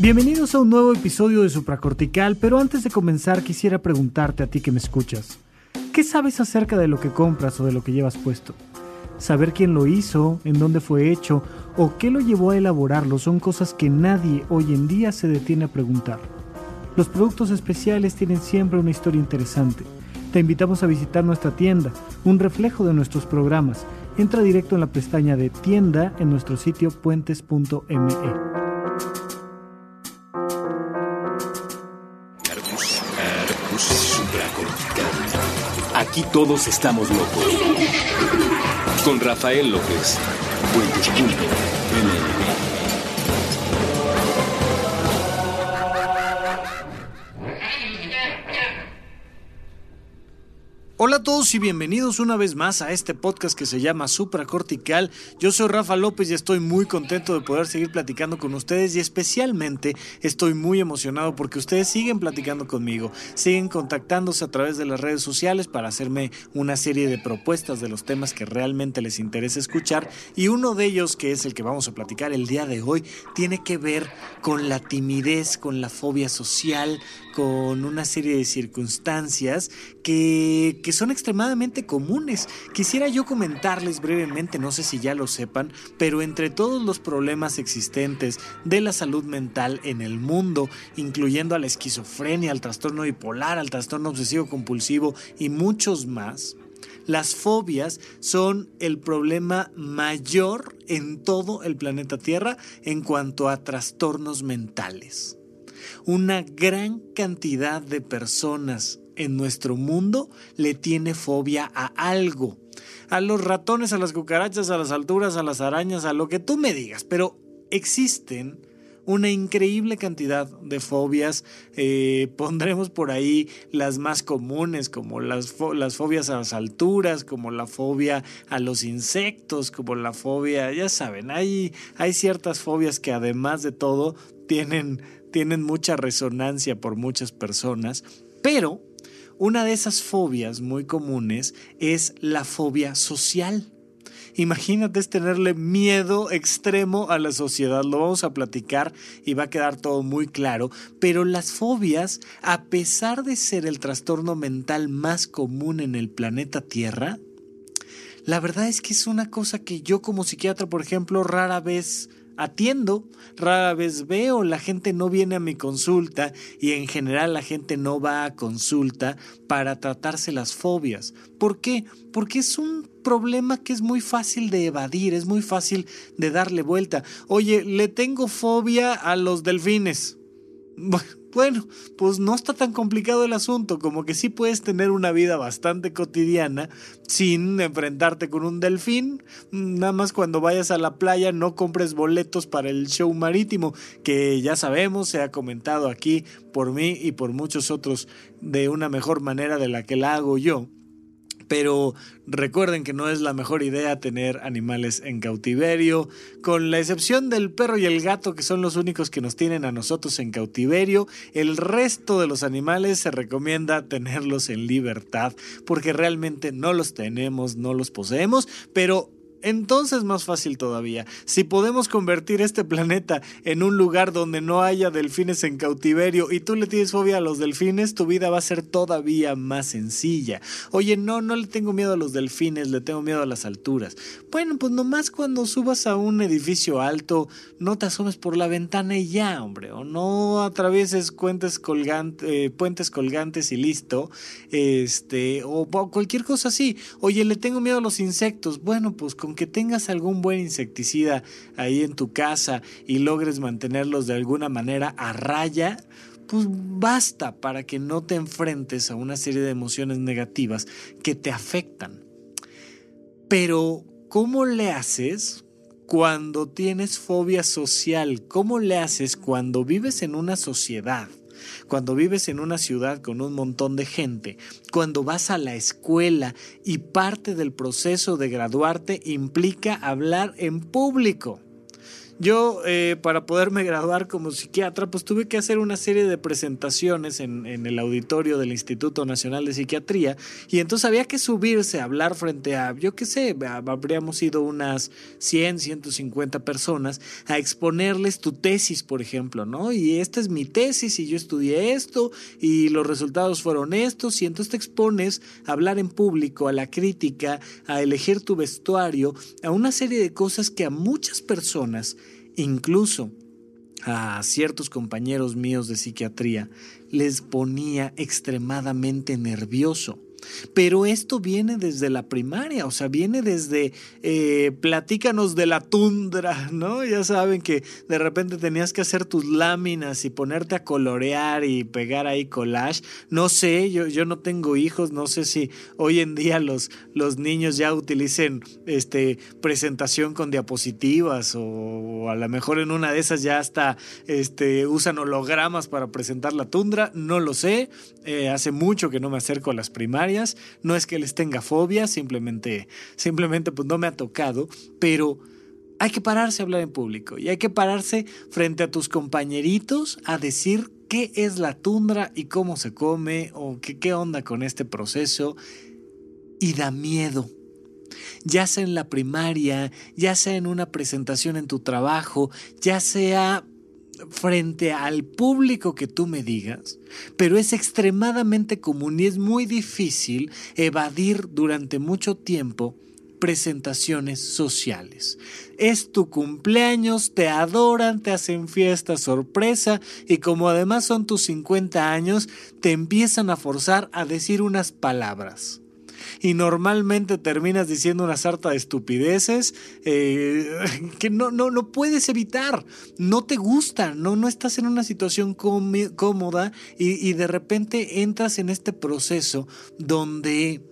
Bienvenidos a un nuevo episodio de Supracortical, pero antes de comenzar quisiera preguntarte a ti que me escuchas. ¿Qué sabes acerca de lo que compras o de lo que llevas puesto? Saber quién lo hizo, en dónde fue hecho o qué lo llevó a elaborarlo son cosas que nadie hoy en día se detiene a preguntar. Los productos especiales tienen siempre una historia interesante. Te invitamos a visitar nuestra tienda, un reflejo de nuestros programas. Entra directo en la pestaña de tienda en nuestro sitio puentes.me. Aquí todos estamos locos. Con Rafael López. Hola a todos y bienvenidos una vez más a este podcast que se llama Supracortical. Yo soy Rafa López y estoy muy contento de poder seguir platicando con ustedes y especialmente estoy muy emocionado porque ustedes siguen platicando conmigo, siguen contactándose a través de las redes sociales para hacerme una serie de propuestas de los temas que realmente les interesa escuchar y uno de ellos que es el que vamos a platicar el día de hoy tiene que ver con la timidez, con la fobia social, con una serie de circunstancias que, que, son extremadamente comunes. Quisiera yo comentarles brevemente, no sé si ya lo sepan, pero entre todos los problemas existentes de la salud mental en el mundo, incluyendo a la esquizofrenia, al trastorno bipolar, al trastorno obsesivo compulsivo y muchos más, las fobias son el problema mayor en todo el planeta Tierra en cuanto a trastornos mentales una gran cantidad de personas en nuestro mundo le tiene fobia a algo. A los ratones, a las cucarachas, a las alturas, a las arañas, a lo que tú me digas. Pero existen una increíble cantidad de fobias. Eh, pondremos por ahí las más comunes, como las, las, fobias a las alturas, como la fobia a los insectos, como la fobia, ya saben, hay, hay ciertas fobias que además de todo tienen tienen mucha resonancia por muchas personas, pero una de esas fobias muy comunes es la fobia social. Imagínate tenerle miedo extremo a la sociedad, lo vamos a platicar y va a quedar todo muy claro, pero las fobias, a pesar de ser el trastorno mental más común en el planeta Tierra, la verdad es que es una cosa que yo como psiquiatra, por ejemplo, rara vez atiendo, rara vez veo, la gente no viene a mi consulta y en general la gente no va a consulta para tratarse las fobias. ¿Por qué? Porque es un problema que es muy fácil de evadir, es muy fácil de darle vuelta. Oye, le tengo fobia a los delfines. Bueno, pues no está tan complicado el asunto, como que sí puedes tener una vida bastante cotidiana sin enfrentarte con un delfín. Nada más cuando vayas a la playa no compres boletos para el show marítimo, que ya sabemos, se ha comentado aquí por mí y por muchos otros de una mejor manera de la que la hago yo pero recuerden que no es la mejor idea tener animales en cautiverio, con la excepción del perro y el gato que son los únicos que nos tienen a nosotros en cautiverio, el resto de los animales se recomienda tenerlos en libertad porque realmente no los tenemos, no los poseemos, pero entonces más fácil todavía. Si podemos convertir este planeta en un lugar donde no haya delfines en cautiverio y tú le tienes fobia a los delfines, tu vida va a ser todavía más sencilla. Oye, no, no le tengo miedo a los delfines, le tengo miedo a las alturas. Bueno, pues nomás cuando subas a un edificio alto, no te asomes por la ventana y ya, hombre, o no atravieses puentes, eh, puentes colgantes y listo, este, o, cualquier cosa así. Oye, le tengo miedo a los insectos. Bueno, pues que tengas algún buen insecticida ahí en tu casa y logres mantenerlos de alguna manera a raya, pues basta para que no te enfrentes a una serie de emociones negativas que te afectan. Pero, ¿cómo le haces cuando tienes fobia social? ¿Cómo le haces cuando vives en una sociedad cuando vives en una ciudad con un montón de gente, cuando vas a la escuela y parte del proceso de graduarte implica hablar en público. Yo, eh, para poderme graduar como psiquiatra, pues tuve que hacer una serie de presentaciones en, el auditorio del Instituto Nacional de Psiquiatría y entonces había que subirse a hablar frente a, yo qué sé, habríamos sido unas 100, 150 personas a exponerles tu tesis, por ejemplo, ¿no? Y esta es mi tesis y yo estudié esto y los resultados fueron estos y entonces te expones a hablar en público, a la crítica, a elegir tu vestuario, a una serie de cosas que a muchas personas incluso a ciertos compañeros míos de psiquiatría les ponía extremadamente nervioso. Pero esto viene desde la primaria, o sea, viene desde eh, platícanos de la tundra, ¿no? Ya saben que de repente tenías que hacer tus láminas y ponerte a colorear y pegar ahí collage. No sé, yo, yo no tengo hijos, no sé si hoy en día los, los niños ya utilicen este, presentación con diapositivas o, a lo mejor en una de esas ya hasta este, usan hologramas para presentar la tundra, no lo sé. Eh, hace mucho que no me acerco a las primarias no es que les tenga fobia, simplemente, simplemente pues no me ha tocado, pero hay que pararse a hablar en público y hay que pararse frente a tus compañeritos a decir qué es la tundra y cómo se come o qué, qué onda con este proceso y da miedo. Ya sea en la primaria, ya sea en una presentación en tu trabajo, ya sea frente al público que tú me digas, pero es extremadamente común y es muy difícil evadir durante mucho tiempo presentaciones sociales. Es tu cumpleaños, te adoran, te hacen fiesta sorpresa y como además son tus 50 años, te empiezan a forzar a decir unas palabras y normalmente terminas diciendo una sarta de estupideces eh, que no, no, no puedes evitar, no te gusta, no, no estás en una situación cómoda y, y de repente entras en este proceso donde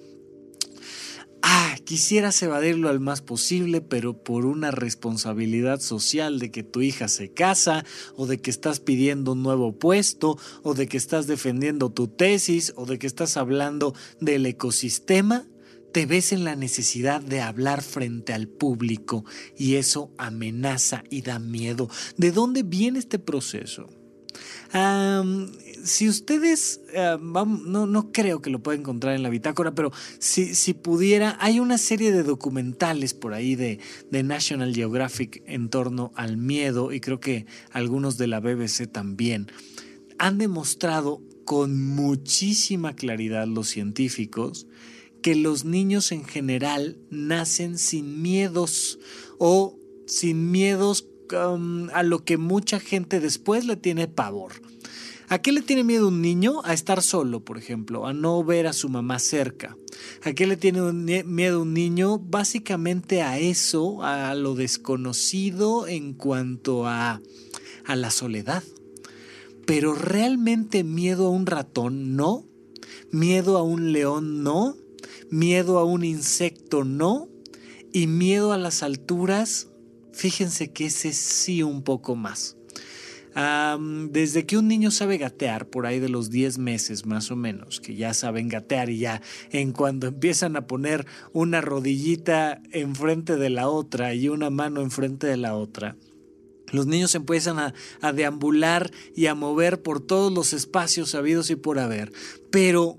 ah, quisieras evadirlo al más posible, pero por una responsabilidad social de que tu hija se casa, o de que estás pidiendo un nuevo puesto, o de que estás defendiendo tu tesis, o de que estás hablando del ecosistema, te ves en la necesidad de hablar frente al público y eso amenaza y da miedo. ¿De dónde viene este proceso? Si ustedes, eh, no, no, creo que lo pueda encontrar en la bitácora, pero si, si, pudiera, hay una serie de documentales por ahí de, de, National Geographic en torno al miedo y creo que algunos de la BBC también. Han demostrado con muchísima claridad los científicos que los niños en general nacen sin miedos o sin miedos um, a lo que mucha gente después le tiene pavor. ¿A qué le tiene miedo un niño? A estar solo, por ejemplo, a no ver a su mamá cerca. ¿A qué le tiene miedo un niño? Básicamente a eso, a lo desconocido en cuanto a, a la soledad. Pero realmente miedo a un ratón, no. Miedo a un león, no. Miedo a un insecto, no. Y miedo a las alturas, fíjense que ese sí un poco más. Desde que un niño sabe gatear, por ahí de los 10 meses más o menos, que ya saben gatear y ya en cuando empiezan a poner una rodillita enfrente de la otra y una mano enfrente de la otra, los niños empiezan a, a deambular y a mover por todos los espacios habidos y por haber, pero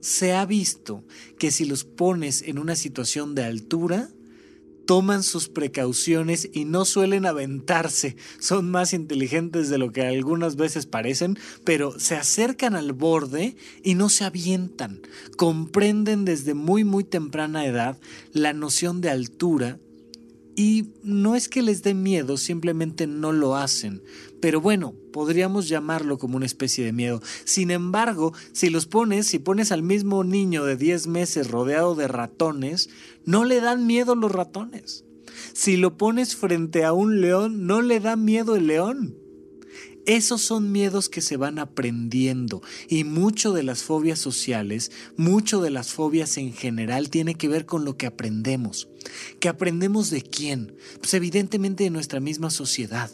se ha visto que si los pones en una situación de altura, toman sus precauciones y no suelen aventarse. Son más inteligentes de lo que algunas veces parecen, pero se acercan al borde y no se avientan. Comprenden desde muy muy temprana edad la noción de altura y no es que les dé miedo, simplemente no lo hacen. Pero bueno, podríamos llamarlo como una especie de miedo. Sin embargo, si los pones, si pones al mismo niño de 10 meses rodeado de ratones, no le dan miedo los ratones. Si lo pones frente a un león, no le da miedo el león. Esos son miedos que se van aprendiendo y mucho de las fobias sociales, mucho de las fobias en general tiene que ver con lo que aprendemos. ¿Que aprendemos de quién? Pues evidentemente de nuestra misma sociedad.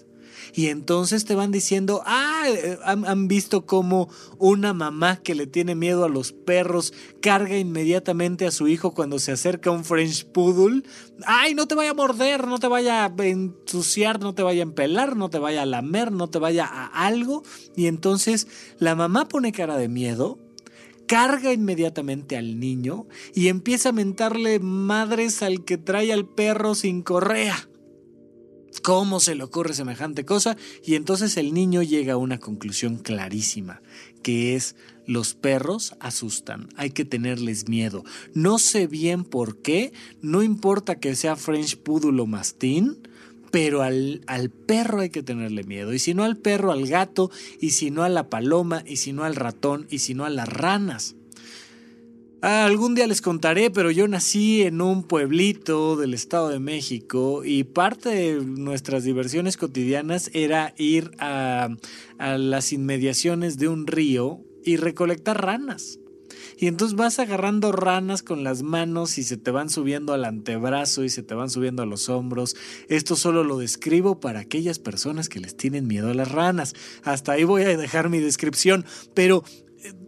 Y entonces te van diciendo, ah, eh, han, visto cómo una mamá que le tiene miedo a los perros carga inmediatamente a su hijo cuando se acerca un French Poodle. Ay, no te vaya a morder, no te vaya a ensuciar, no te vaya a empelar, no te vaya a lamer, no te vaya a algo. Y entonces la mamá pone cara de miedo carga inmediatamente al niño y empieza a mentarle madres al que trae al perro sin correa. ¿Cómo se le ocurre semejante cosa? Y entonces el niño llega a una conclusión clarísima, que es los perros asustan, hay que tenerles miedo. No sé bien por qué, no importa que sea French Poodle o Mastín, pero al, al, perro hay que tenerle miedo. Y si no al perro, al gato, y si no a la paloma, y si no al ratón, y si no a las ranas. Ah, algún día les contaré, pero yo nací en un pueblito del Estado de México y parte de nuestras diversiones cotidianas era ir a, a las inmediaciones de un río y recolectar ranas. Y entonces vas agarrando ranas con las manos y se te van subiendo al antebrazo y se te van subiendo a los hombros. Esto solo lo describo para aquellas personas que les tienen miedo a las ranas. Hasta ahí voy a dejar mi descripción. Pero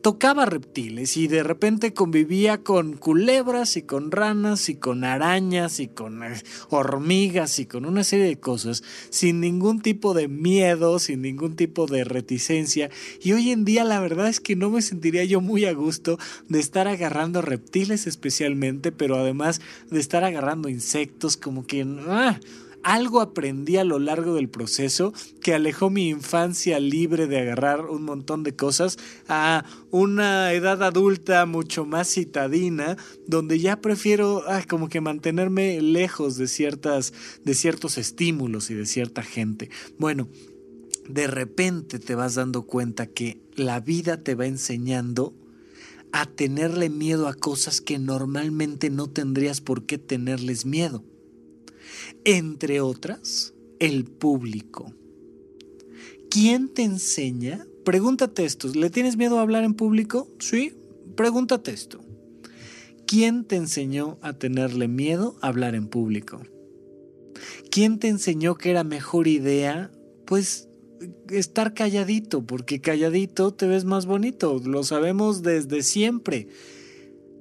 tocaba reptiles y de repente convivía con culebras y con ranas y con arañas y con eh, hormigas y con una serie de cosas sin ningún tipo de miedo, sin ningún tipo de reticencia. Y hoy en día la verdad es que no me sentiría yo muy a gusto de estar agarrando reptiles especialmente, pero además de estar agarrando insectos como que... ¡ah! Algo aprendí a lo largo del proceso que alejó mi infancia libre de agarrar un montón de cosas a una edad adulta mucho más citadina, donde ya prefiero ah, como que mantenerme lejos de ciertas de ciertos estímulos y de cierta gente. Bueno, de repente te vas dando cuenta que la vida te va enseñando a tenerle miedo a cosas que normalmente no tendrías por qué tenerles miedo entre otras, el público. ¿Quién te enseña? Pregúntate esto, ¿le tienes miedo a hablar en público? Sí, pregúntate esto. ¿Quién te enseñó a tenerle miedo a hablar en público? ¿Quién te enseñó que era mejor idea? Pues estar calladito, porque calladito te ves más bonito, lo sabemos desde siempre.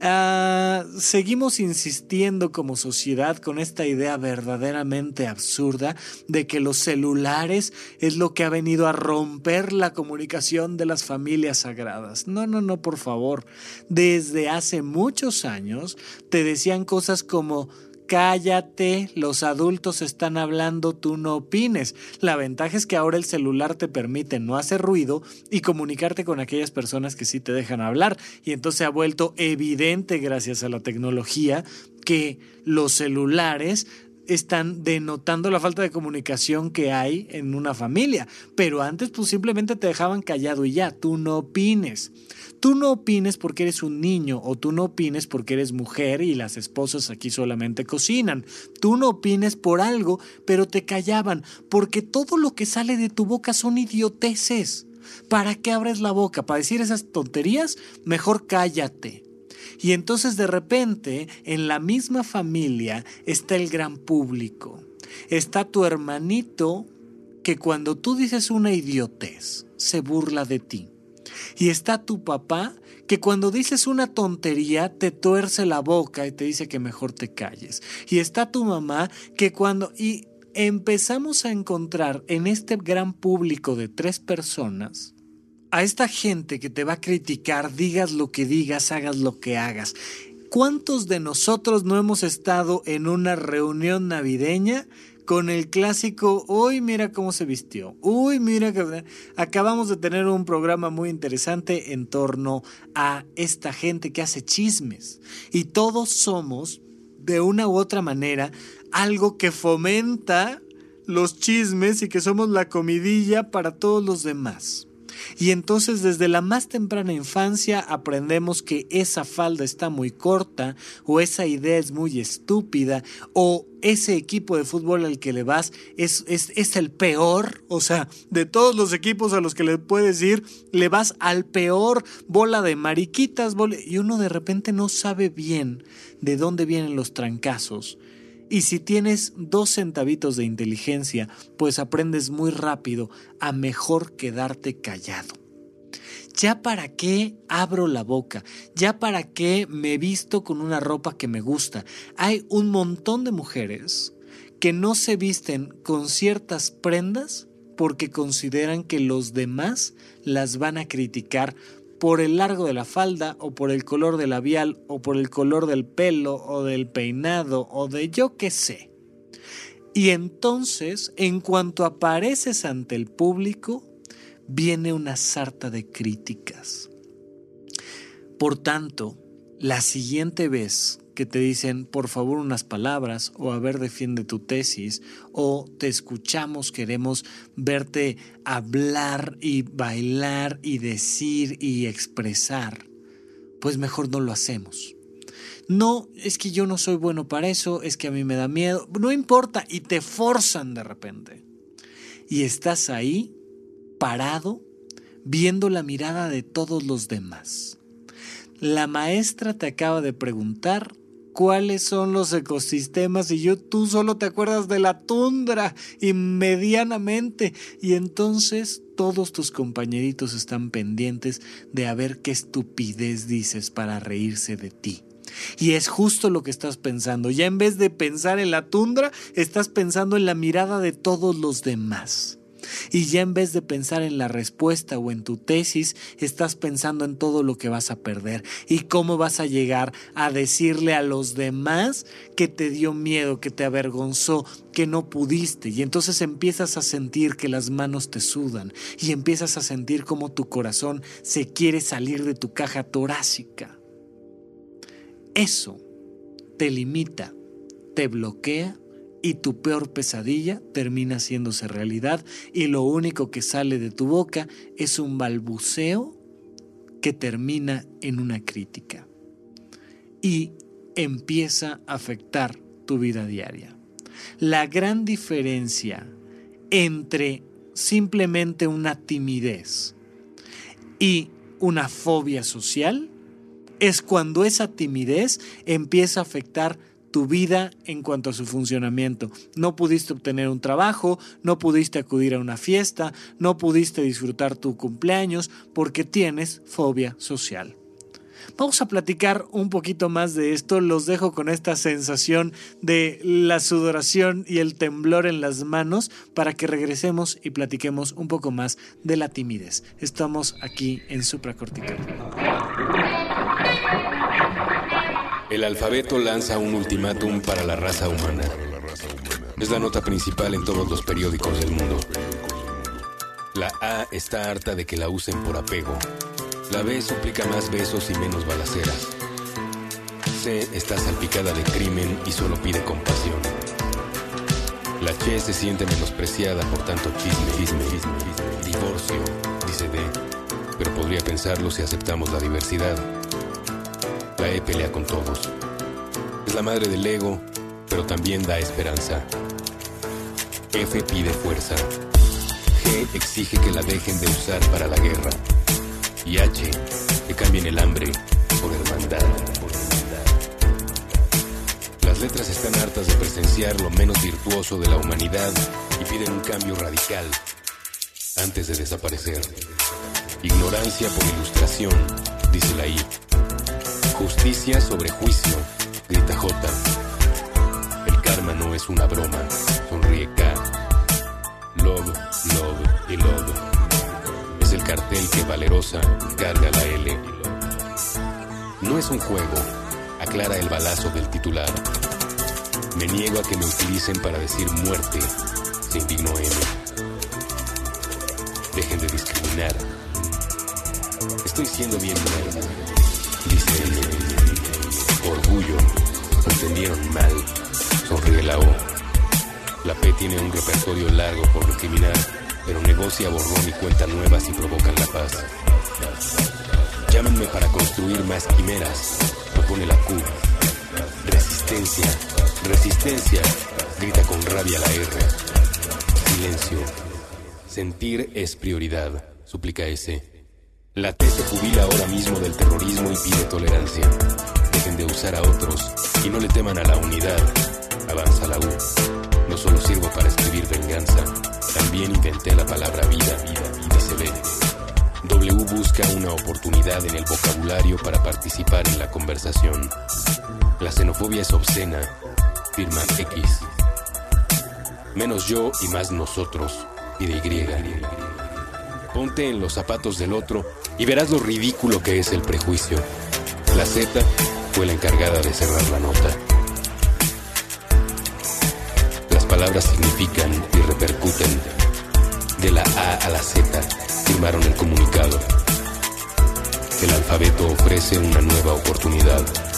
Ah, seguimos insistiendo como sociedad con esta idea verdaderamente absurda de que los celulares es lo que ha venido a romper la comunicación de las familias sagradas. No, no, no, por favor. Desde hace muchos años te decían cosas como cállate, los adultos están hablando, tú no opines. La ventaja es que ahora el celular te permite no hacer ruido y comunicarte con aquellas personas que sí te dejan hablar. Y entonces ha vuelto evidente gracias a la tecnología que los celulares están denotando la falta de comunicación que hay en una familia. Pero antes pues simplemente te dejaban callado y ya, tú no opines. Tú no opines porque eres un niño o tú no opines porque eres mujer y las esposas aquí solamente cocinan. Tú no opines por algo, pero te callaban porque todo lo que sale de tu boca son idioteces. ¿Para qué abres la boca? ¿Para decir esas tonterías? Mejor cállate. Y entonces de repente en la misma familia está el gran público. Está tu hermanito que cuando tú dices una idiotez se burla de ti. Y está tu papá que cuando dices una tontería te tuerce la boca y te dice que mejor te calles. Y está tu mamá que cuando... Y empezamos a encontrar en este gran público de tres personas a esta gente que te va a criticar, digas lo que digas, hagas lo que hagas. ¿Cuántos de nosotros no hemos estado en una reunión navideña con el clásico, uy, mira cómo se vistió, uy, mira que... Acabamos de tener un programa muy interesante en torno a esta gente que hace chismes. Y todos somos, de una u otra manera, algo que fomenta los chismes y que somos la comidilla para todos los demás. Y entonces desde la más temprana infancia aprendemos que esa falda está muy corta o esa idea es muy estúpida o ese equipo de fútbol al que le vas es, es, el peor, o sea, de todos los equipos a los que le puedes ir, le vas al peor. Bola de mariquitas, y uno de repente no sabe bien de dónde vienen los trancazos Y si tienes dos centavitos de inteligencia, pues aprendes muy rápido a mejor quedarte callado. ¿Ya para qué abro la boca? ¿Ya para qué me visto con una ropa que me gusta? Hay un montón de mujeres que no se visten con ciertas prendas porque consideran que los demás las van a criticar por el largo de la falda o por el color del labial o por el color del pelo o del peinado o de yo qué sé. Y entonces, en cuanto apareces ante el público, viene una sarta de críticas. Por tanto, la siguiente vez que te dicen por favor unas palabras o a ver defiende tu tesis o te escuchamos, queremos verte hablar y bailar y decir y expresar, pues mejor no lo hacemos. No, es que yo no soy bueno para eso, es que a mí me da miedo, no importa y te forzan de repente. Y estás ahí parado viendo la mirada de todos los demás. La maestra te acaba de preguntar cuáles son los ecosistemas y yo tú solo te acuerdas de la tundra y medianamente y entonces todos tus compañeritos están pendientes de a ver qué estupidez dices para reírse de ti. Y es justo lo que estás pensando. Ya en vez de pensar en la tundra, estás pensando en la mirada de todos los demás. Y ya en vez de pensar en la respuesta o en tu tesis, estás pensando en todo lo que vas a perder y cómo vas a llegar a decirle a los demás que te dio miedo, que te avergonzó, que no pudiste. Y entonces empiezas a sentir que las manos te sudan y empiezas a sentir como tu corazón se quiere salir de tu caja torácica. Eso te limita, te bloquea y tu peor pesadilla termina haciéndose realidad y lo único que sale de tu boca es un balbuceo que termina en una crítica y empieza a afectar tu vida diaria. La gran diferencia entre simplemente una timidez y una fobia social es cuando esa timidez empieza a afectar tu vida en cuanto a su funcionamiento. No pudiste obtener un trabajo, no pudiste acudir a una fiesta, no pudiste disfrutar tu cumpleaños porque tienes fobia social. Vamos a platicar un poquito más de esto. Los dejo con esta sensación de la sudoración y el temblor en las manos para que regresemos y platiquemos un poco más de la timidez. Estamos aquí en supracortical. El alfabeto lanza un ultimátum para la raza humana. Es la nota principal en todos los periódicos del mundo. La A está harta de que la usen por apego. La B suplica más besos y menos balaceras. C está salpicada de crimen y solo pide compasión. La Che se siente menospreciada por tanto chisme, chisme, chisme, divorcio, dice D. Pero podría pensarlo si aceptamos la diversidad. La E pelea con todos. Es la madre del ego, pero también da esperanza. F pide fuerza. G exige que la dejen de usar para la guerra. Y H que cambien el hambre por hermandad. Las letras están hartas de presenciar lo menos virtuoso de la humanidad y piden un cambio radical antes de desaparecer. Ignorancia por ilustración, dice la I. Justicia sobre juicio, grita J. El karma no es una broma, sonríe K. Love, love y love. Es el cartel que valerosa carga la L. No es un juego, aclara el balazo del titular. Me niego a que me utilicen para decir muerte, se indignó M. Dejen de discriminar. Estoy siendo bien nerd, dice M. Orgullo, entendieron mal, sonríe la O. La P tiene un repertorio largo por recriminar, pero negocia borrón y cuenta nuevas y provocan la paz. Llámenme para construir más quimeras, propone la Q. Resistencia, resistencia, grita con rabia la R. Silencio. Sentir es prioridad, suplica S. La T se jubila ahora mismo del terrorismo y pide tolerancia. Dejen de usar a otros y no le teman a la unidad. avanza la U. No solo sirvo para escribir venganza, también inventé la palabra vida, vida, vida se ve. W busca una oportunidad en el vocabulario para participar en la conversación. La xenofobia es obscena, firma X. Menos yo y más nosotros, pide Y. Ponte en los zapatos del otro y verás lo ridículo que es el prejuicio. La Z fue la encargada de cerrar la nota. Las palabras significan y repercuten. De la A a la Z firmaron el comunicado. El alfabeto ofrece una nueva oportunidad.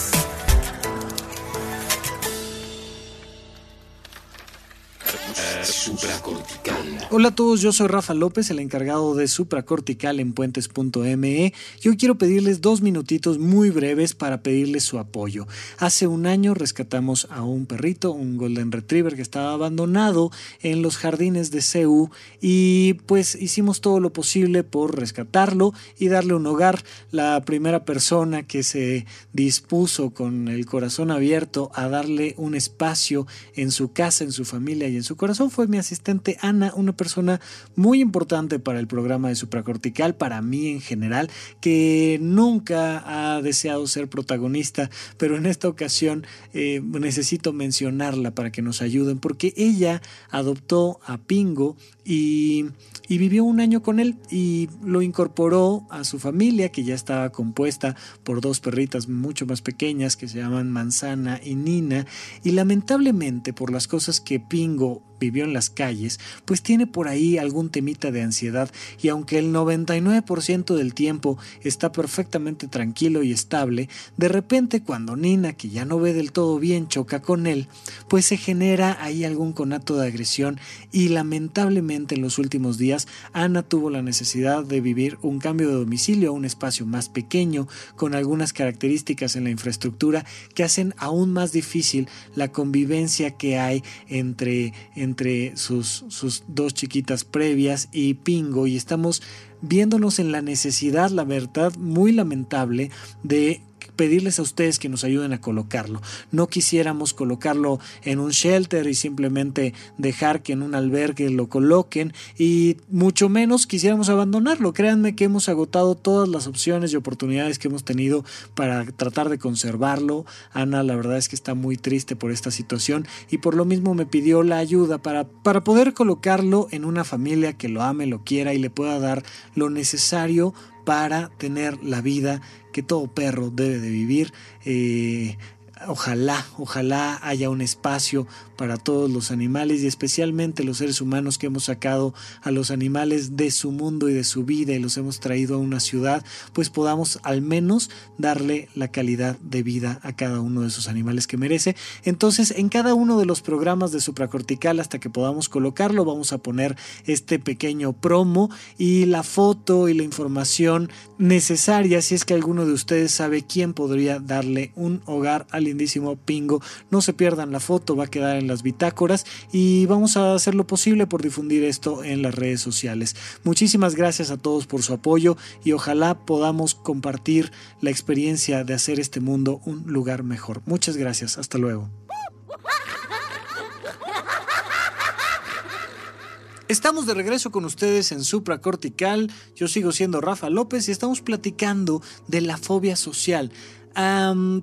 Supracortical. Hola a todos, yo soy Rafa López, el encargado de Supracortical en puentes.me. Yo quiero pedirles dos minutitos muy breves para pedirles su apoyo. Hace un año rescatamos a un perrito, un Golden Retriever que estaba abandonado en los jardines de CEU y pues hicimos todo lo posible por rescatarlo y darle un hogar. La primera persona que se dispuso con el corazón abierto a darle un espacio en su casa, en su familia y en su corazón fue mi asistente Ana, una persona muy importante para el programa de supracortical, para mí en general, que nunca ha deseado ser protagonista, pero en esta ocasión eh, necesito mencionarla para que nos ayuden, porque ella adoptó a Pingo y, y, vivió un año con él y lo incorporó a su familia que ya estaba compuesta por dos perritas mucho más pequeñas que se llaman Manzana y Nina y lamentablemente por las cosas que Pingo vivió en las calles, pues tiene por ahí algún temita de ansiedad y aunque el 99% del tiempo está perfectamente tranquilo y estable, de repente cuando Nina, que ya no ve del todo bien, choca con él, pues se genera ahí algún conato de agresión y lamentablemente en los últimos días Ana tuvo la necesidad de vivir un cambio de domicilio a un espacio más pequeño con algunas características en la infraestructura que hacen aún más difícil la convivencia que hay entre, entre sus, sus dos chiquitas previas y Pingo y estamos viéndonos en la necesidad, la verdad, muy lamentable de pedirles a ustedes que nos ayuden a colocarlo. No quisiéramos colocarlo en un shelter y simplemente dejar que en un albergue lo coloquen y mucho menos quisiéramos abandonarlo. Créanme que hemos agotado todas las opciones y oportunidades que hemos tenido para tratar de conservarlo. Ana, la verdad es que está muy triste por esta situación y por lo mismo me pidió la ayuda para, para poder colocarlo en una familia que lo ame, lo quiera y le pueda dar lo necesario para tener la vida que todo perro debe de vivir. Eh, ojalá, ojalá haya un espacio para todos los animales y especialmente los seres humanos que hemos sacado a los animales de su mundo y de su vida y los hemos traído a una ciudad, pues podamos al menos darle la calidad de vida a cada uno de esos animales que merece. Entonces, en cada uno de los programas de supracortical, hasta que podamos colocarlo, vamos a poner este pequeño promo y la foto y la información necesaria si es que alguno de ustedes sabe quién podría darle un hogar al lindísimo Pingo. No se pierdan la foto, va a quedar en las bitácoras y vamos a hacer lo posible por difundir esto en las redes sociales. Muchísimas gracias a todos por su apoyo y ojalá podamos compartir la experiencia de hacer este mundo un lugar mejor. Muchas gracias, hasta luego. Estamos de regreso con ustedes en Supra Cortical. Yo sigo siendo Rafa López y estamos platicando de la fobia social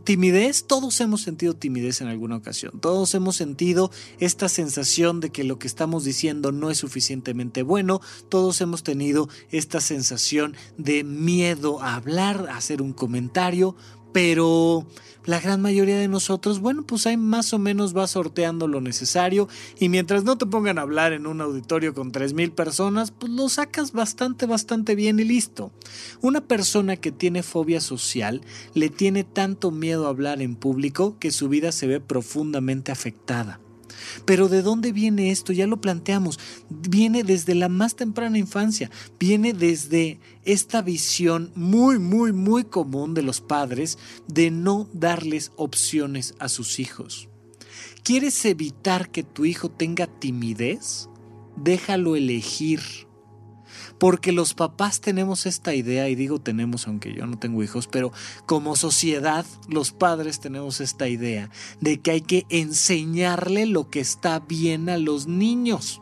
timidez, todos hemos sentido timidez en alguna ocasión, todos hemos sentido esta sensación de que lo que estamos diciendo no es suficientemente bueno, todos hemos tenido esta sensación de miedo a hablar, a hacer un comentario, pero la gran mayoría de nosotros, bueno, pues ahí más o menos va sorteando lo necesario y mientras no te pongan a hablar en un auditorio con 3.000 personas, pues lo sacas bastante, bastante bien y listo. Una persona que tiene fobia social le tiene tanto miedo a hablar en público que su vida se ve profundamente afectada. Pero ¿de dónde viene esto? Ya lo planteamos. Viene desde la más temprana infancia, viene desde esta visión muy, muy, muy común de los padres de no darles opciones a sus hijos. ¿Quieres evitar que tu hijo tenga timidez? Déjalo elegir. Porque los papás tenemos esta idea, y digo tenemos aunque yo no tengo hijos, pero como sociedad los padres tenemos esta idea de que hay que enseñarle lo que está bien a los niños.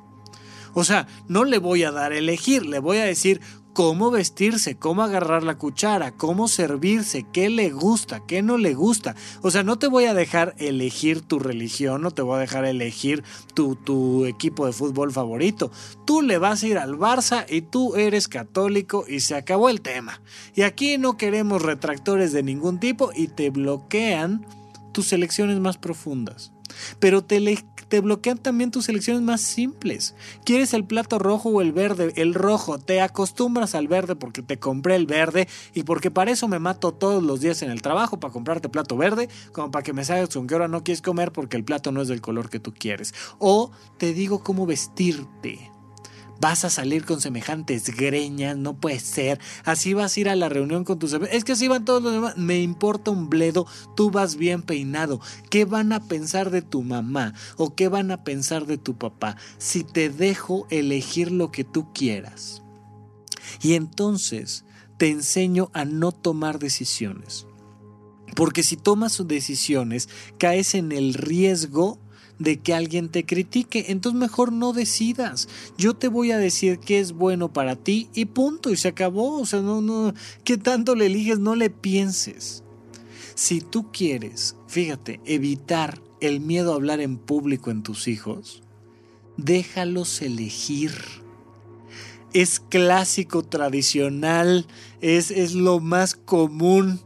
O sea, no le voy a dar a elegir, le voy a decir cómo vestirse, cómo agarrar la cuchara, cómo servirse, qué le gusta, qué no le gusta. O sea, no te voy a dejar elegir tu religión, no te voy a dejar elegir tu, tu equipo de fútbol favorito. Tú le vas a ir al Barça y tú eres católico y se acabó el tema. Y aquí no queremos retractores de ningún tipo y te bloquean tus elecciones más profundas. Pero te, te bloquean también tus elecciones más simples. ¿Quieres el plato rojo o el verde? El rojo. Te acostumbras al verde porque te compré el verde y porque para eso me mato todos los días en el trabajo para comprarte plato verde, como para que me salgas con que ahora no quieres comer porque el plato no es del color que tú quieres. O te digo cómo vestirte vas a salir con semejantes greñas, no puede ser, así vas a ir a la reunión con tus es que así van todos los demás, me importa un bledo, tú vas bien peinado, ¿qué van a pensar de tu mamá o qué van a pensar de tu papá si te dejo elegir lo que tú quieras? Y entonces te enseño a no tomar decisiones. Porque si tomas decisiones, caes en el riesgo de que alguien te critique, entonces mejor no decidas. Yo te voy a decir qué es bueno para ti y punto, y se acabó. O sea, no, no, ¿qué tanto le eliges? No le pienses. Si tú quieres, fíjate, evitar el miedo a hablar en público en tus hijos, déjalos elegir. Es clásico, tradicional, es, es lo más común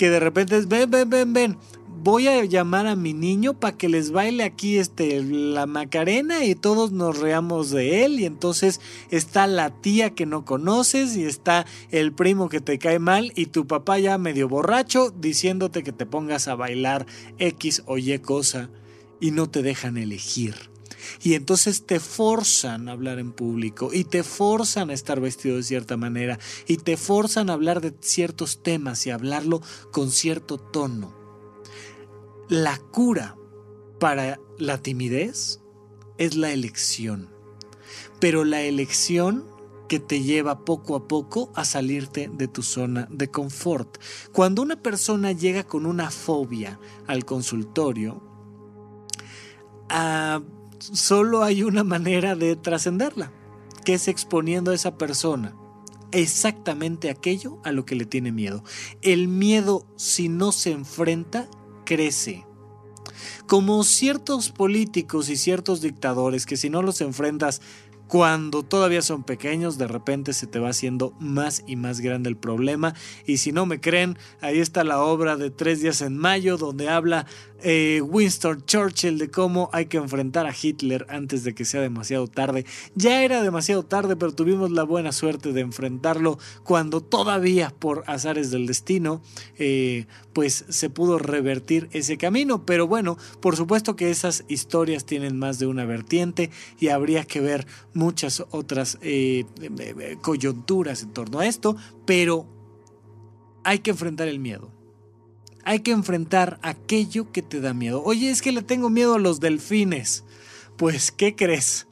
que de repente es, ven, ven, ven, ven, voy a llamar a mi niño para que les baile aquí este, la Macarena y todos nos reamos de él. Y entonces está la tía que no conoces y está el primo que te cae mal y tu papá ya medio borracho diciéndote que te pongas a bailar X o Y cosa y no te dejan elegir. Y entonces te forzan a hablar en público y te forzan a estar vestido de cierta manera y te forzan a hablar de ciertos temas y hablarlo con cierto tono. La cura para la timidez es la elección, pero la elección que te lleva poco a poco a salirte de tu zona de confort. Cuando una persona llega con una fobia al consultorio, ah, solo hay una manera de trascenderla, que es exponiendo a esa persona exactamente aquello a lo que le tiene miedo. El miedo, si no se enfrenta, crece. Como ciertos políticos y ciertos dictadores que si no los enfrentas cuando todavía son pequeños, de repente se te va haciendo más y más grande el problema. Y si no me creen, ahí está la obra de Tres días en mayo, donde habla eh, Winston Churchill de cómo hay que enfrentar a Hitler antes de que sea demasiado tarde. Ya era demasiado tarde, pero tuvimos la buena suerte de enfrentarlo cuando todavía por azares del destino, eh, pues se pudo revertir ese camino. Pero bueno, por supuesto que esas historias tienen más de una vertiente y habría que ver muchas otras eh, coyunturas en torno a esto, pero hay que enfrentar el miedo hay que enfrentar aquello que te da miedo. Oye, es que le tengo miedo a los delfines. Pues, ¿qué crees?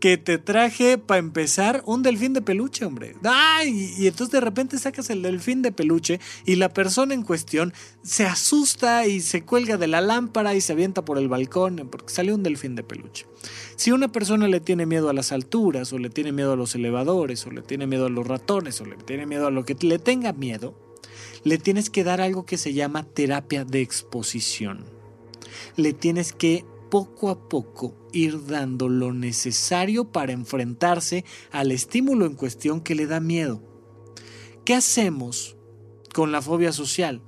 Que te traje para empezar un delfín de peluche, hombre. ¡Ay! Y entonces de repente sacas el delfín de peluche y la persona en cuestión se asusta y se cuelga de la lámpara y se avienta por el balcón porque salió un delfín de peluche. Si una persona le tiene miedo a las alturas, o le tiene miedo a los elevadores, o le tiene miedo a los ratones, o le tiene miedo a lo que le tenga miedo, le tienes que dar algo que se llama terapia de exposición. Le tienes que poco a poco ir dando lo necesario para enfrentarse al estímulo en cuestión que le da miedo. ¿Qué hacemos con la fobia social?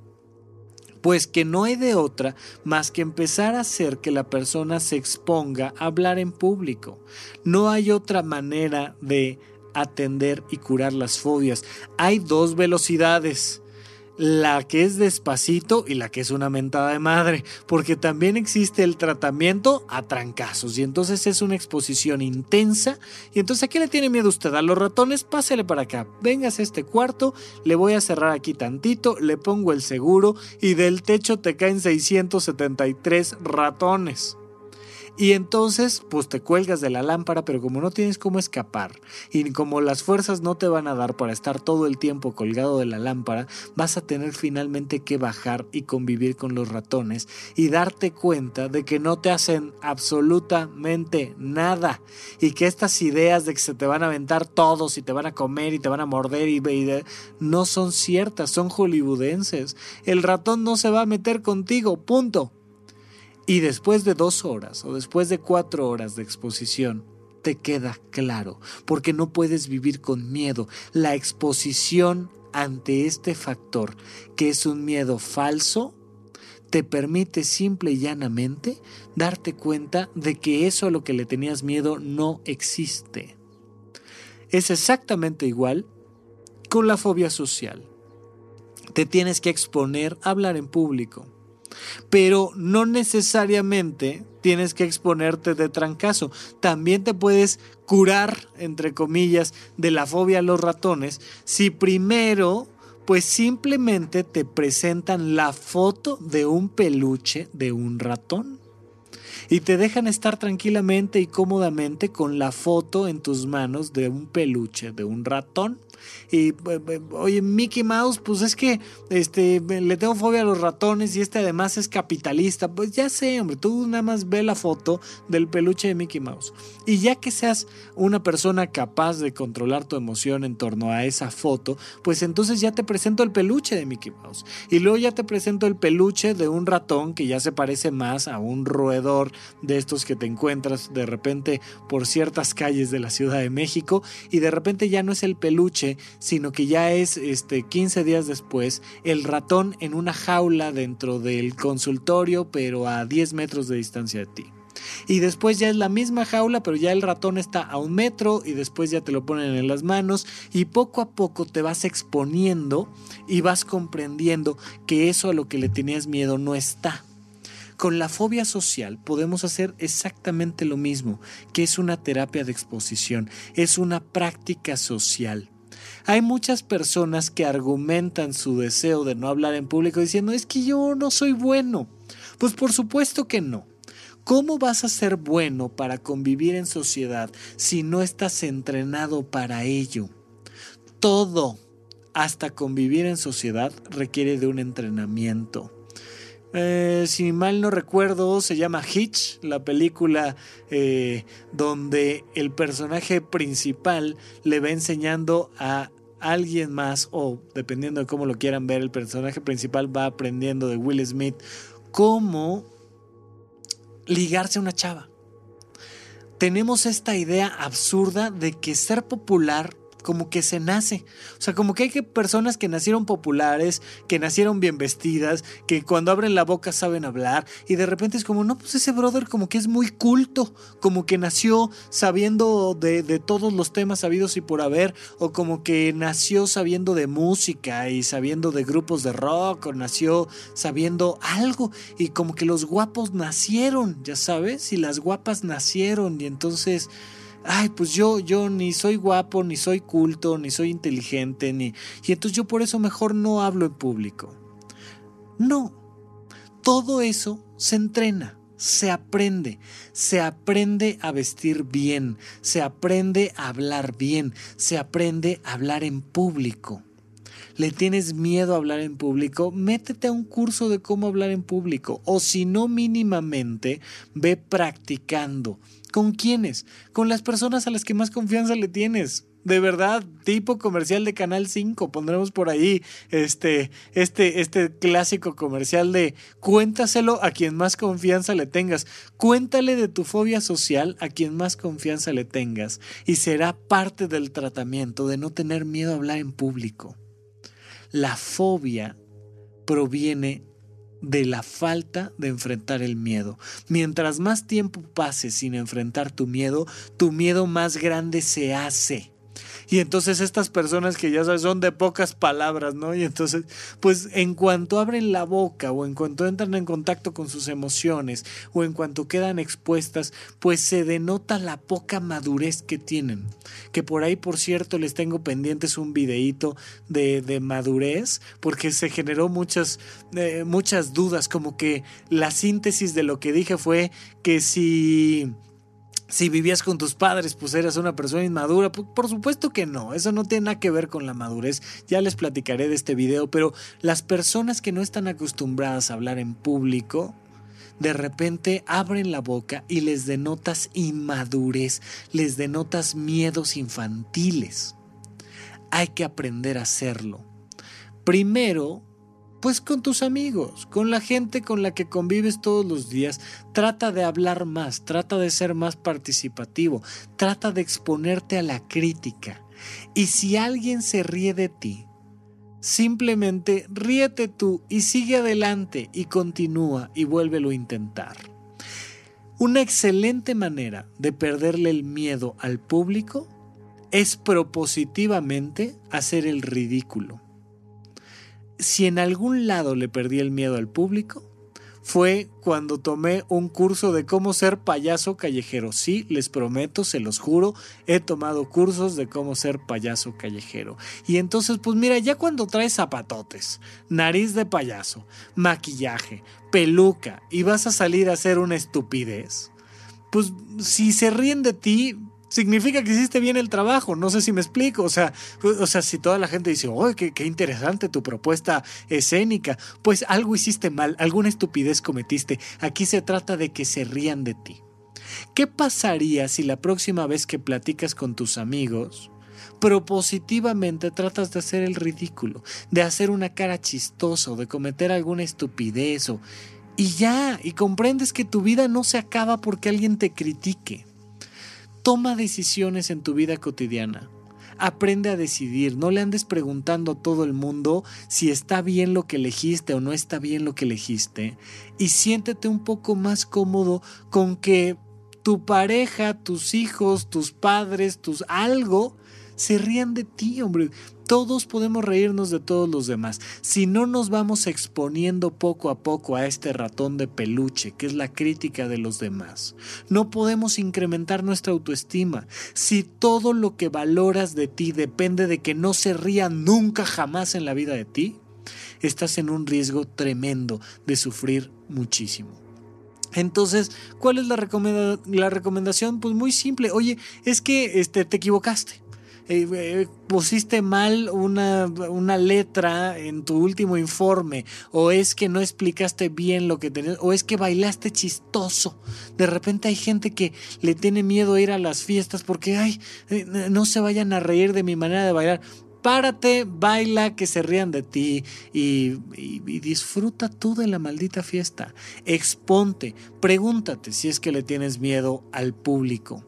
Pues que no hay de otra más que empezar a hacer que la persona se exponga a hablar en público. No hay otra manera de atender y curar las fobias. Hay dos velocidades la que es despacito y la que es una mentada de madre, porque también existe el tratamiento a trancazos y entonces es una exposición intensa y entonces ¿a qué le tiene miedo usted? A los ratones, pásele para acá, vengas a este cuarto, le voy a cerrar aquí tantito, le pongo el seguro y del techo te caen 673 ratones. Y entonces, pues te cuelgas de la lámpara, pero como no tienes cómo escapar y como las fuerzas no te van a dar para estar todo el tiempo colgado de la lámpara, vas a tener finalmente que bajar y convivir con los ratones y darte cuenta de que no te hacen absolutamente nada y que estas ideas de que se te van a aventar todos y te van a comer y te van a morder y, y no son ciertas, son hollywoodenses. El ratón no se va a meter contigo, punto. Y después de dos horas o después de cuatro horas de exposición, te queda claro, porque no puedes vivir con miedo. La exposición ante este factor, que es un miedo falso, te permite simple y llanamente darte cuenta de que eso a lo que le tenías miedo no existe. Es exactamente igual con la fobia social. Te tienes que exponer a hablar en público pero no necesariamente tienes que exponerte de trancazo. También te puedes curar, entre comillas, de la fobia a los ratones si primero pues simplemente te presentan la foto de un peluche de un ratón y te dejan estar tranquilamente y cómodamente con la foto en tus manos de un peluche de un ratón y oye, Mickey Mouse, pues es que este, le tengo fobia a los ratones y este además es capitalista. Pues ya sé, hombre, tú nada más ve la foto del peluche de Mickey Mouse. Y ya que seas una persona capaz de controlar tu emoción en torno a esa foto, pues entonces ya te presento el peluche de Mickey Mouse. Y luego ya te presento el peluche de un ratón que ya se parece más a un roedor de estos que te encuentras de repente por ciertas calles de la Ciudad de México. Y de repente ya no es el peluche sino que ya es este, 15 días después el ratón en una jaula dentro del consultorio, pero a 10 metros de distancia de ti. Y después ya es la misma jaula, pero ya el ratón está a un metro y después ya te lo ponen en las manos y poco a poco te vas exponiendo y vas comprendiendo que eso a lo que le tenías miedo no está. Con la fobia social podemos hacer exactamente lo mismo, que es una terapia de exposición, es una práctica social. Hay muchas personas que argumentan su deseo de no hablar en público diciendo es que yo no soy bueno. Pues por supuesto que no. ¿Cómo vas a ser bueno para convivir en sociedad si no estás entrenado para ello? Todo, hasta convivir en sociedad, requiere de un entrenamiento. Eh, si mal no recuerdo, se llama Hitch, la película eh, donde el personaje principal le va enseñando a alguien más o dependiendo de cómo lo quieran ver, el personaje principal va aprendiendo de Will Smith cómo ligarse a una chava. Tenemos esta idea absurda de que ser popular como que se nace. O sea, como que hay personas que nacieron populares, que nacieron bien vestidas, que cuando abren la boca saben hablar y de repente es como, no, pues ese brother como que es muy culto, como que nació sabiendo de, de todos los temas sabidos y por haber, o como que nació sabiendo de música y sabiendo de grupos de rock, o nació sabiendo algo y como que los guapos nacieron, ya sabes, y las guapas nacieron y entonces ay, pues yo, yo ni soy guapo, ni soy culto, ni soy inteligente, ni... Y entonces yo por eso mejor no hablo en público. No, todo eso se entrena, se aprende, se aprende a vestir bien, se aprende a hablar bien, se aprende a hablar en público. ¿Le tienes miedo a hablar en público? Métete a un curso de cómo hablar en público o si no mínimamente, ve practicando ¿Con quiénes? Con las personas a las que más confianza le tienes. De verdad, tipo comercial de Canal 5, pondremos por ahí este, este, este clásico comercial de cuéntaselo a quien más confianza le tengas. Cuéntale de tu fobia social a quien más confianza le tengas y será parte del tratamiento de no tener miedo a hablar en público. La fobia proviene de la falta de enfrentar el miedo. Mientras más tiempo pases sin enfrentar tu miedo, tu miedo más grande se hace. Y entonces estas personas que ya sabes son de pocas palabras, ¿no? Y entonces, pues en cuanto abren la boca o en cuanto entran en contacto con sus emociones o en cuanto quedan expuestas, pues se denota la poca madurez que tienen. Que por ahí, por cierto, les tengo pendientes un videíto de, de madurez, porque se generó muchas, eh, muchas dudas, como que la síntesis de lo que dije fue que si si vivías con tus padres, pues eras una persona inmadura. Por, supuesto que no, eso no tiene nada que ver con la madurez. Ya les platicaré de este video, pero las personas que no están acostumbradas a hablar en público, de repente abren la boca y les denotas inmadurez, les denotas miedos infantiles. Hay que aprender a hacerlo. Primero, pues con tus amigos, con la gente con la que convives todos los días, trata de hablar más, trata de ser más participativo, trata de exponerte a la crítica. Y si alguien se ríe de ti, simplemente ríete tú y sigue adelante y continúa y vuélvelo a intentar. Una excelente manera de perderle el miedo al público es propositivamente hacer el ridículo si en algún lado le perdí el miedo al público, fue cuando tomé un curso de cómo ser payaso callejero. Sí, les prometo, se los juro, he tomado cursos de cómo ser payaso callejero. Y entonces, pues mira, ya cuando traes zapatotes, nariz de payaso, maquillaje, peluca y vas a salir a hacer una estupidez, pues si se ríen de ti, significa que hiciste bien el trabajo. No sé si me explico. O sea, o sea si toda la gente dice, oh, qué, interesante tu propuesta escénica, pues algo hiciste mal, alguna estupidez cometiste. Aquí se trata de que se rían de ti. ¿Qué pasaría si la próxima vez que platicas con tus amigos, propositivamente tratas de hacer el ridículo, de hacer una cara chistosa de cometer alguna estupidez o... Y ya, y comprendes que tu vida no se acaba porque alguien te critique. Toma decisiones en tu vida cotidiana. Aprende a decidir, no le andes preguntando a todo el mundo si está bien lo que elegiste o no está bien lo que elegiste. Y siéntete un poco más cómodo con que tu pareja, tus hijos, tus padres, tus algo se rían de ti, hombre. Todos podemos reírnos de todos los demás. Si no nos vamos exponiendo poco a poco a este ratón de peluche, que es la crítica de los demás, no podemos incrementar nuestra autoestima. Si todo lo que valoras de ti depende de que no se ría nunca jamás en la vida de ti, estás en un riesgo tremendo de sufrir muchísimo. Entonces, ¿cuál es la, recomendación? Pues muy simple. Oye, es que este, te equivocaste eh, eh, pusiste mal una, una, letra en tu último informe, o es que no explicaste bien lo que tenías, o es que bailaste chistoso. De repente hay gente que le tiene miedo a ir a las fiestas porque, ay, eh, no se vayan a reír de mi manera de bailar. Párate, baila, que se rían de ti y, y, disfruta tú de la maldita fiesta. Exponte, pregúntate si es que le tienes miedo al público.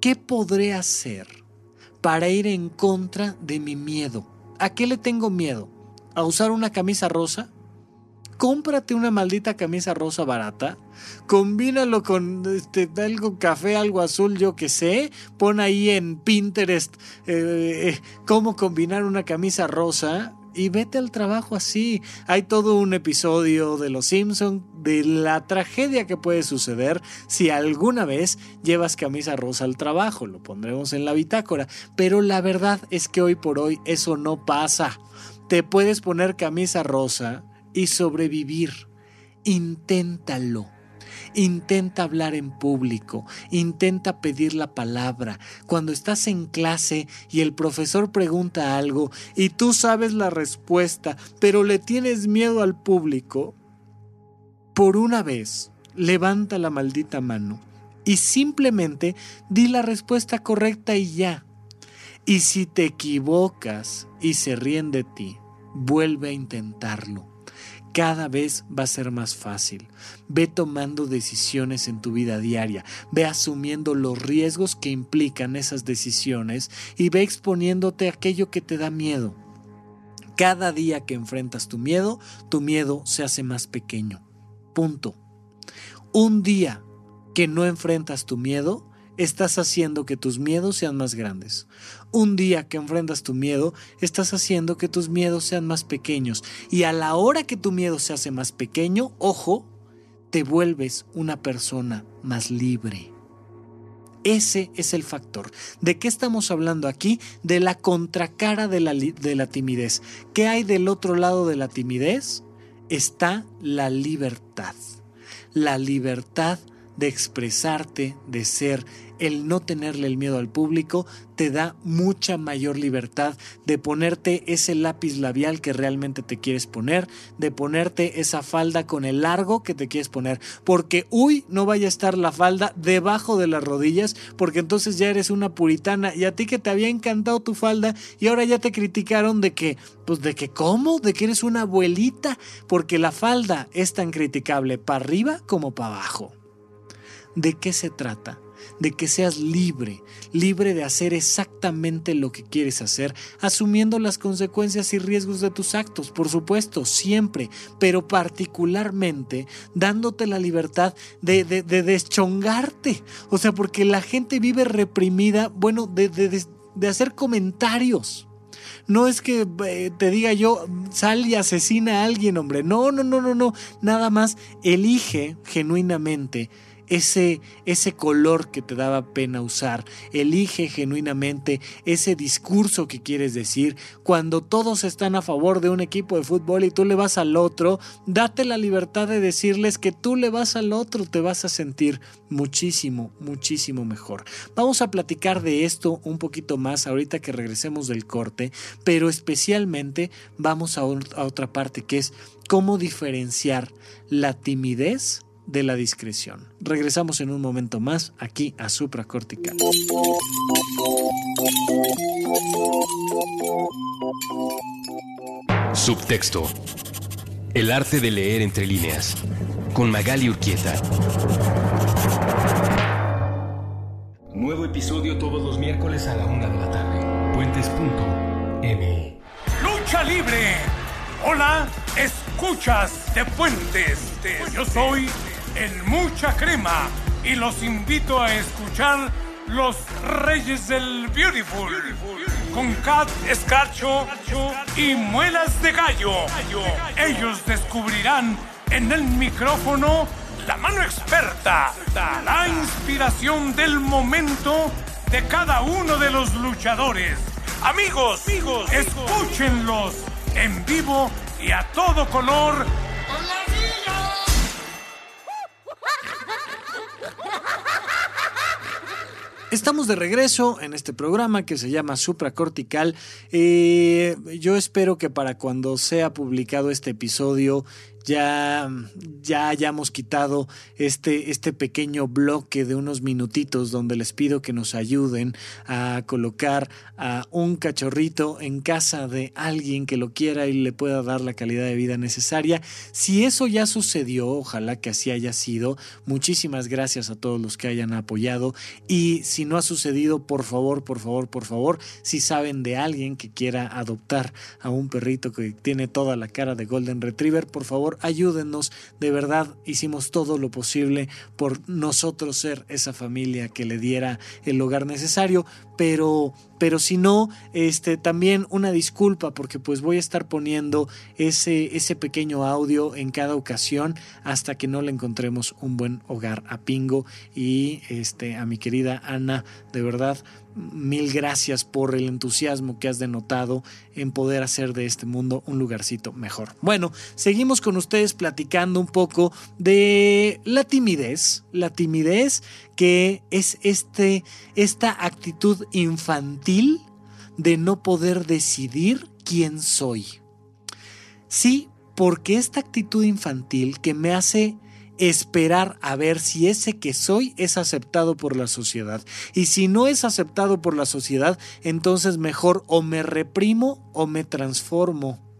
¿Qué podré hacer? Para ir en contra de mi miedo. ¿A qué le tengo miedo? ¿A usar una camisa rosa? Cómprate una maldita camisa rosa barata, combínalo con este, algo café, algo azul, yo que sé, pon ahí en Pinterest eh, eh, cómo combinar una camisa rosa y vete al trabajo así. Hay todo un episodio de Los Simpson de la tragedia que puede suceder si alguna vez llevas camisa rosa al trabajo. Lo pondremos en la bitácora. Pero la verdad es que hoy por hoy eso no pasa. Te puedes poner camisa rosa y sobrevivir. Inténtalo. Intenta hablar en público, intenta pedir la palabra. Cuando estás en clase y el profesor pregunta algo y tú sabes la respuesta, pero le tienes miedo al público, por una vez levanta la maldita mano y simplemente di la respuesta correcta y ya. Y si te equivocas y se ríen de ti, vuelve a intentarlo cada vez va a ser más fácil. Ve tomando decisiones en tu vida diaria, ve asumiendo los riesgos que implican esas decisiones y ve exponiéndote a aquello que te da miedo. Cada día que enfrentas tu miedo, tu miedo se hace más pequeño. Punto. Un día que no enfrentas tu miedo, estás haciendo que tus miedos sean más grandes. Un día que enfrentas tu miedo, estás haciendo que tus miedos sean más pequeños. Y a la hora que tu miedo se hace más pequeño, ojo, te vuelves una persona más libre. Ese es el factor. ¿De qué estamos hablando aquí? De la contracara de la, de la timidez. ¿Qué hay del otro lado de la timidez? Está la libertad. La libertad de expresarte, de ser, el no tenerle el miedo al público, te da mucha mayor libertad de ponerte ese lápiz labial que realmente te quieres poner, de ponerte esa falda con el largo que te quieres poner, porque uy, no vaya a estar la falda debajo de las rodillas, porque entonces ya eres una puritana y a ti que te había encantado tu falda y ahora ya te criticaron de que, pues de que cómo, de que eres una abuelita, porque la falda es tan criticable para arriba como para abajo. ¿De qué se trata? De que seas libre, libre de hacer exactamente lo que quieres hacer, asumiendo las consecuencias y riesgos de tus actos, por supuesto, siempre, pero particularmente dándote la libertad de, de, deschongarte. O sea, porque la gente vive reprimida, bueno, de, de hacer comentarios. No es que eh, te diga yo, sal y asesina a alguien, hombre. No, no, no, no, no. Nada más elige genuinamente ese, ese color que te daba pena usar, elige genuinamente ese discurso que quieres decir. Cuando todos están a favor de un equipo de fútbol y tú le vas al otro, date la libertad de decirles que tú le vas al otro, te vas a sentir muchísimo, muchísimo mejor. Vamos a platicar de esto un poquito más ahorita que regresemos del corte, pero especialmente vamos a, a otra parte que es cómo diferenciar la timidez de la discreción. Regresamos en un momento más aquí a supracortical. Subtexto. El arte de leer entre líneas. Con Magali Urquieta. Nuevo episodio todos los miércoles a la una de la tarde. Puentes.m. ¡Lucha libre! Hola, escuchas de Puentes. Yo soy en mucha crema y los invito a escuchar Los Reyes del Beautiful con Cat Escarcho y Muelas de Gallo. Ellos descubrirán en el micrófono la mano experta, la inspiración del momento de cada uno de los luchadores. Amigos, amigos, escúchenlos en vivo y a todo color Estamos de regreso en este programa que se llama Supracortical. Eh, yo espero que para cuando sea publicado este episodio ya, ya hayamos quitado este, este pequeño bloque de unos minutitos donde les pido que nos ayuden a colocar a un cachorrito en casa de alguien que lo quiera y le pueda dar la calidad de vida necesaria. Si eso ya sucedió, ojalá que así haya sido. Muchísimas gracias a todos los que hayan apoyado. Y si no ha sucedido, por favor, por favor, por favor, si saben de alguien que quiera adoptar a un perrito que tiene toda la cara de Golden Retriever, por favor, ayúdennos. De verdad, hicimos todo lo posible por nosotros ser esa familia que le diera el hogar necesario, pero pero si no, este también una disculpa porque pues voy a estar poniendo ese ese pequeño audio en cada ocasión hasta que no le encontremos un buen hogar a Pingo y este a mi querida Ana, de verdad mil gracias por el entusiasmo que has denotado en poder hacer de este mundo un lugarcito mejor. Bueno, seguimos con ustedes platicando un poco de la timidez, la timidez que es este, esta actitud infantil de no poder decidir quién soy. Sí, porque esta actitud infantil que me hace esperar a ver si ese que soy es aceptado por la sociedad. Y si no es aceptado por la sociedad, entonces mejor o me reprimo o me transformo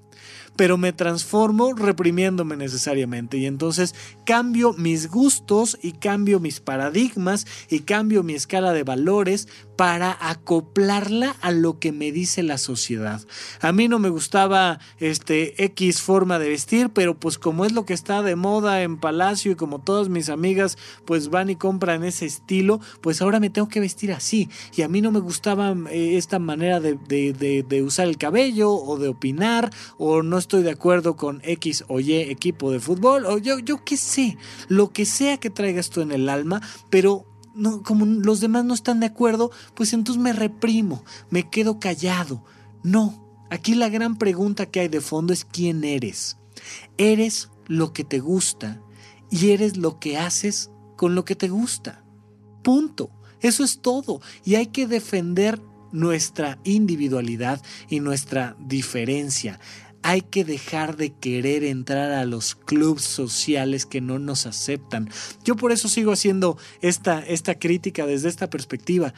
pero me transformo reprimiéndome necesariamente y entonces cambio mis gustos y cambio mis paradigmas y cambio mi escala de valores para acoplarla a lo que me dice la sociedad. A mí no me gustaba este X forma de vestir, pero pues como es lo que está de moda en Palacio y como todas mis amigas pues van y compran ese estilo, pues ahora me tengo que vestir así. Y a mí no me gustaba eh, esta manera de, de usar el cabello o de opinar o no estoy de acuerdo con X o Y equipo de fútbol o yo, yo qué sé, lo que sea que traigas tú en el alma, pero no, como los demás no están de acuerdo, pues entonces me reprimo, me quedo callado. No, aquí la gran pregunta que hay de fondo es quién eres. Eres lo que te gusta y eres lo que haces con lo que te gusta. Punto. Eso es todo. Y hay que defender nuestra individualidad y nuestra diferencia hay que dejar de querer entrar a los clubes sociales que no nos aceptan. Yo por eso sigo haciendo esta, esta crítica desde esta perspectiva.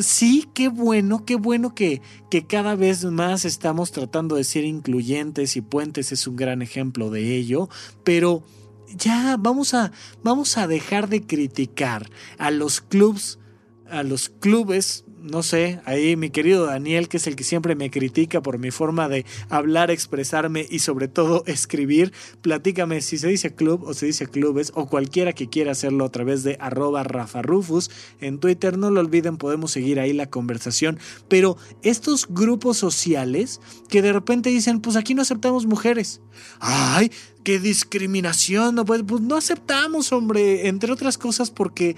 Sí, qué bueno, qué bueno que, que cada vez más estamos tratando de ser incluyentes y Puentes es un gran ejemplo de ello, pero ya vamos a, vamos a dejar de criticar a los clubes, a los clubes no sé, ahí mi querido Daniel, que es el que siempre me critica por mi forma de hablar, expresarme y sobre todo escribir, platícame si se dice club o se dice clubes o cualquiera que quiera hacerlo a través de arroba Rafa Rufus en Twitter, no lo olviden, podemos seguir ahí la conversación, pero estos grupos sociales que de repente dicen, pues aquí no aceptamos mujeres, ay, qué discriminación, no, pues, pues no aceptamos, hombre, entre otras cosas porque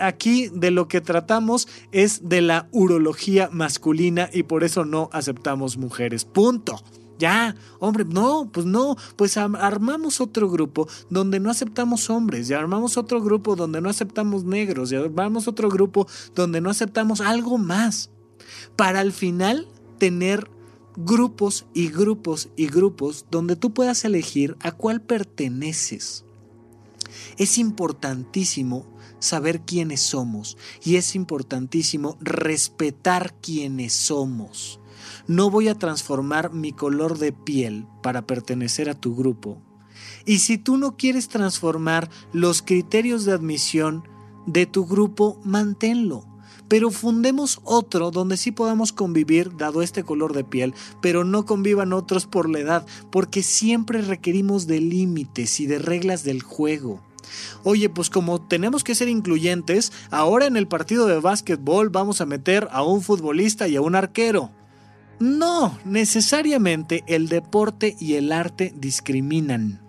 aquí de lo que tratamos es de la urología masculina y por eso no aceptamos mujeres. Punto. Ya, hombre, no, pues no, pues armamos otro grupo donde no aceptamos hombres, y armamos otro grupo donde no aceptamos negros, y armamos otro grupo donde no aceptamos algo más, para al final tener grupos y grupos y grupos donde tú puedas elegir a cuál perteneces. Es importantísimo saber quiénes somos y es importantísimo respetar quiénes somos. No voy a transformar mi color de piel para pertenecer a tu grupo. Y si tú no quieres transformar los criterios de admisión de tu grupo, manténlo. Pero fundemos otro donde sí podamos convivir, dado este color de piel, pero no convivan otros por la edad, porque siempre requerimos de límites y de reglas del juego. Oye, pues como tenemos que ser incluyentes, ahora en el partido de básquetbol vamos a meter a un futbolista y a un arquero. No, necesariamente el deporte y el arte discriminan.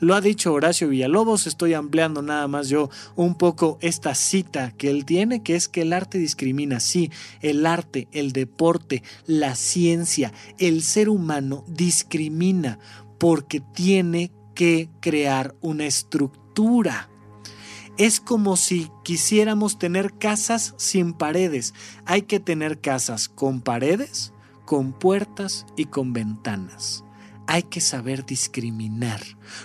Lo ha dicho Horacio Villalobos, estoy ampliando nada más yo un poco esta cita que él tiene, que es que el arte discrimina, sí, el arte, el deporte, la ciencia, el ser humano discrimina porque tiene que crear una estructura es como si quisiéramos tener casas sin paredes. Hay que tener casas con paredes, con puertas y con ventanas. Hay que saber discriminar.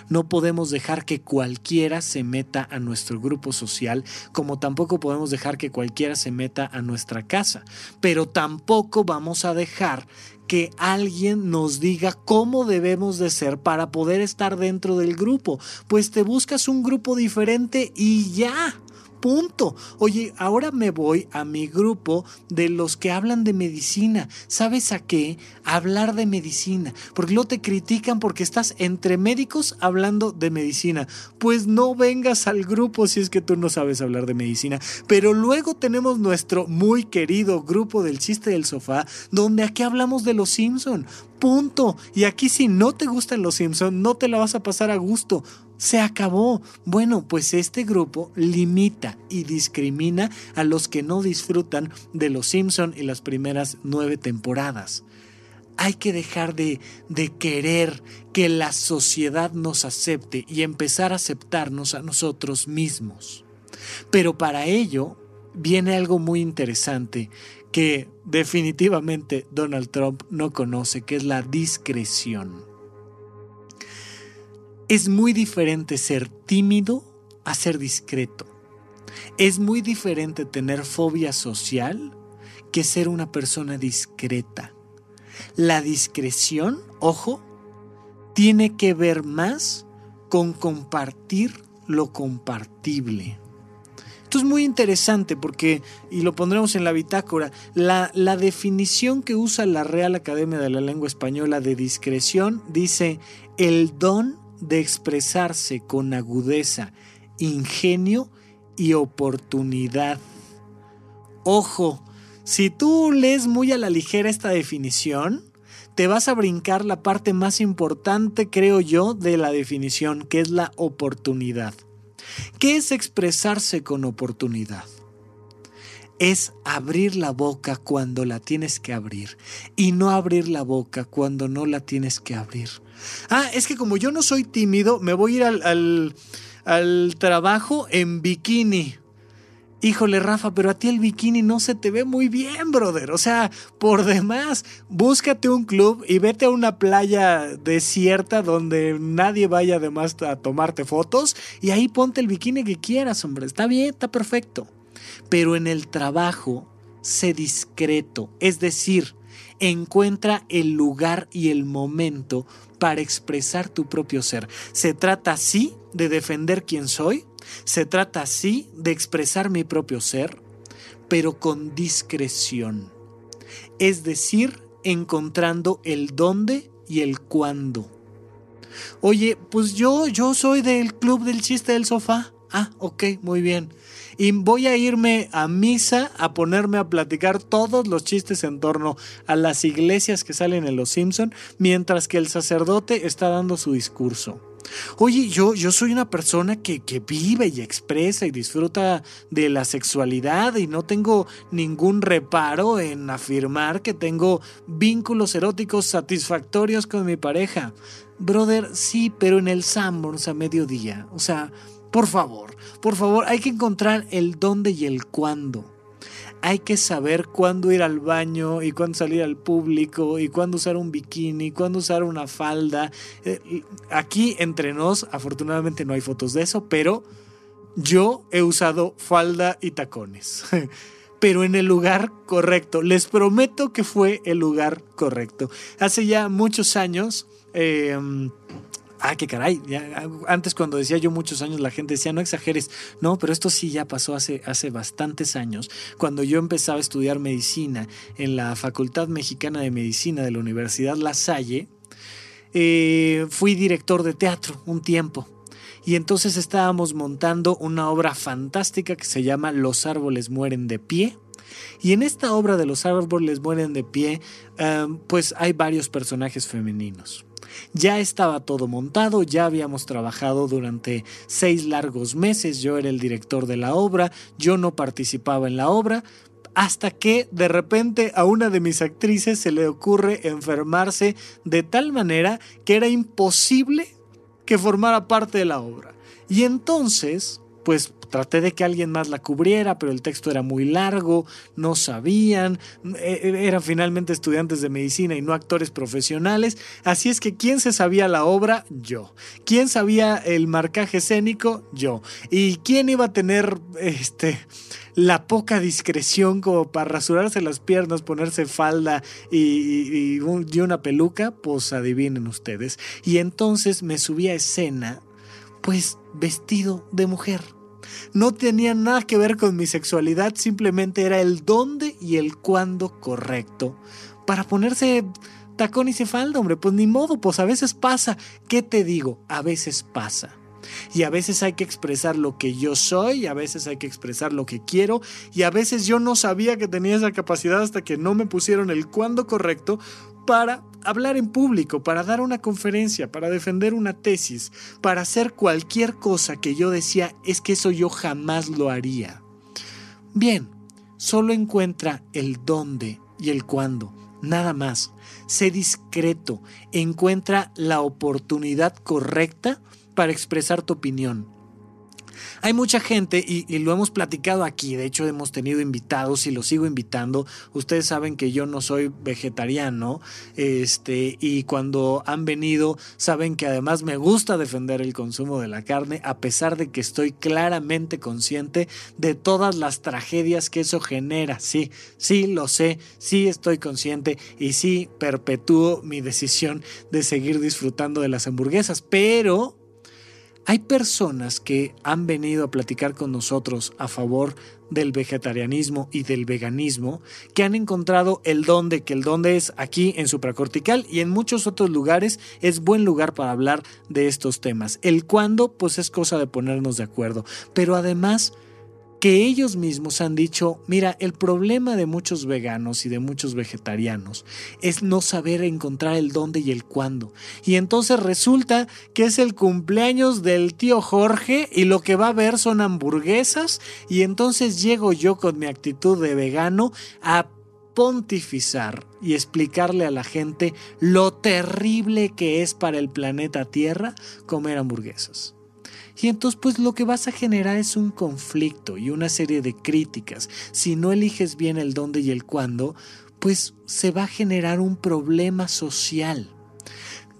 No podemos dejar que cualquiera se meta a nuestro grupo social, como tampoco podemos dejar que cualquiera se meta a nuestra casa. Pero tampoco vamos a dejar que alguien nos diga cómo debemos de ser para poder estar dentro del grupo. Pues te buscas un grupo diferente y ya punto. Oye, ahora me voy a mi grupo de los que hablan de medicina. ¿Sabes a qué? hablar de medicina. Porque luego te critican porque estás entre médicos hablando de medicina. Pues no vengas al grupo si es que tú no sabes hablar de medicina. Pero luego tenemos nuestro muy querido grupo del chiste del sofá, donde aquí hablamos de los Simpson. Punto. Y aquí si no te gustan los Simpson, no te la vas a pasar a gusto se acabó. Bueno, pues este grupo limita y discrimina a los que no disfrutan de Los Simpson y las primeras nueve temporadas. Hay que dejar de, de querer que la sociedad nos acepte y empezar a aceptarnos a nosotros mismos. Pero para ello viene algo muy interesante que definitivamente Donald Trump no conoce, que es la discreción. Es muy diferente ser tímido a ser discreto. Es muy diferente tener fobia social que ser una persona discreta. La discreción, ojo, tiene que ver más con compartir lo compartible. Esto es muy interesante porque, y lo pondremos en la bitácora, la, la definición que usa la Real Academia de la Lengua Española de discreción dice el don de expresarse con agudeza, ingenio y oportunidad. Ojo, si tú lees muy a la ligera esta definición, te vas a brincar la parte más importante, creo yo, de la definición, que es la oportunidad. ¿Qué es expresarse con oportunidad? Es abrir la boca cuando la tienes que abrir y no abrir la boca cuando no la tienes que abrir. Ah, es que como yo no soy tímido, me voy a ir al, al, al trabajo en bikini. Híjole, Rafa, pero a ti el bikini no se te ve muy bien, brother. O sea, por demás, búscate un club y vete a una playa desierta donde nadie vaya además a tomarte fotos y ahí ponte el bikini que quieras, hombre. Está bien, está perfecto. Pero en el trabajo, sé discreto. Es decir, encuentra el lugar y el momento para expresar tu propio ser. Se trata así de defender quién soy, se trata así de expresar mi propio ser, pero con discreción. Es decir, encontrando el dónde y el cuándo. Oye, pues yo, yo soy del club del chiste del sofá. Ah, ok, muy bien. Y voy a irme a misa a ponerme a platicar todos los chistes en torno a las iglesias que salen en Los Simpson, mientras que el sacerdote está dando su discurso. Oye, yo, yo soy una persona que, que, vive y expresa y disfruta de la sexualidad y no tengo ningún reparo en afirmar que tengo vínculos eróticos satisfactorios con mi pareja. Brother, sí, pero en el Sanborns a mediodía. O sea, por favor, por favor, hay que encontrar el dónde y el cuándo hay que saber cuándo ir al baño y cuándo salir al público y cuándo usar un bikini, cuándo usar una falda. Eh, aquí entre nos, afortunadamente no hay fotos de eso, pero yo he usado falda y tacones. pero en el lugar correcto. Les prometo que fue el lugar correcto. Hace ya muchos años... Eh, ah, qué caray, antes cuando decía yo muchos años la gente decía, no exageres, no, pero esto sí ya pasó hace, hace bastantes años, cuando yo empezaba a estudiar medicina en la Facultad Mexicana de Medicina de la Universidad La Salle, eh, fui director de teatro un tiempo. Y entonces estábamos montando una obra fantástica que se llama Los árboles mueren de pie. Y en esta obra de Los árboles mueren de pie, eh, pues hay varios personajes femeninos. Ya estaba todo montado, ya habíamos trabajado durante seis largos meses, yo era el director de la obra, yo no participaba en la obra, hasta que de repente a una de mis actrices se le ocurre enfermarse de tal manera que era imposible que formara parte de la obra. Y entonces, pues Traté de que alguien más la cubriera, pero el texto era muy largo, no sabían, e, e, eran finalmente estudiantes de medicina y no actores profesionales, así es que ¿quién se sabía la obra? Yo. ¿Quién sabía el marcaje escénico? Yo. ¿Y quién iba a tener este la poca discreción como para rasurarse las piernas, ponerse falda y, y, y, una peluca, pues adivinen ustedes. Y entonces me subí a escena, pues vestido de mujer no tenía nada que ver con mi sexualidad, simplemente era el dónde y el cuándo correcto. Para ponerse tacón y falda, hombre, pues ni modo, pues a veces pasa. ¿Qué te digo? A veces pasa. Y a veces hay que expresar lo que yo soy, a veces hay que expresar lo que quiero, y a veces yo no sabía que tenía esa capacidad hasta que no me pusieron el cuándo correcto para hablar en público, para dar una conferencia, para defender una tesis, para hacer cualquier cosa que yo decía es que eso yo jamás lo haría. Bien, solo encuentra el dónde y el cuándo, nada más. Sé discreto, encuentra la oportunidad correcta para expresar tu opinión. Hay mucha gente, y, lo hemos platicado aquí, de hecho hemos tenido invitados y lo sigo invitando. Ustedes saben que yo no soy vegetariano, este, y cuando han venido, saben que además me gusta defender el consumo de la carne, a pesar de que estoy claramente consciente de todas las tragedias que eso genera. Sí, sí, lo sé, sí estoy consciente y sí perpetúo mi decisión de seguir disfrutando de las hamburguesas, pero Hay personas que han venido a platicar con nosotros a favor del vegetarianismo y del veganismo que han encontrado el donde, que el donde es aquí en supracortical y en muchos otros lugares es buen lugar para hablar de estos temas. El cuándo, pues es cosa de ponernos de acuerdo. Pero además que ellos mismos han dicho, mira, el problema de muchos veganos y de muchos vegetarianos es no saber encontrar el dónde y el cuándo. Y entonces resulta que es el cumpleaños del tío Jorge y lo que va a ver son hamburguesas y entonces llego yo con mi actitud de vegano a pontificar y explicarle a la gente lo terrible que es para el planeta Tierra comer hamburguesas. Y entonces pues lo que vas a generar es un conflicto y una serie de críticas. Si no eliges bien el dónde y el cuándo, pues se va a generar un problema social.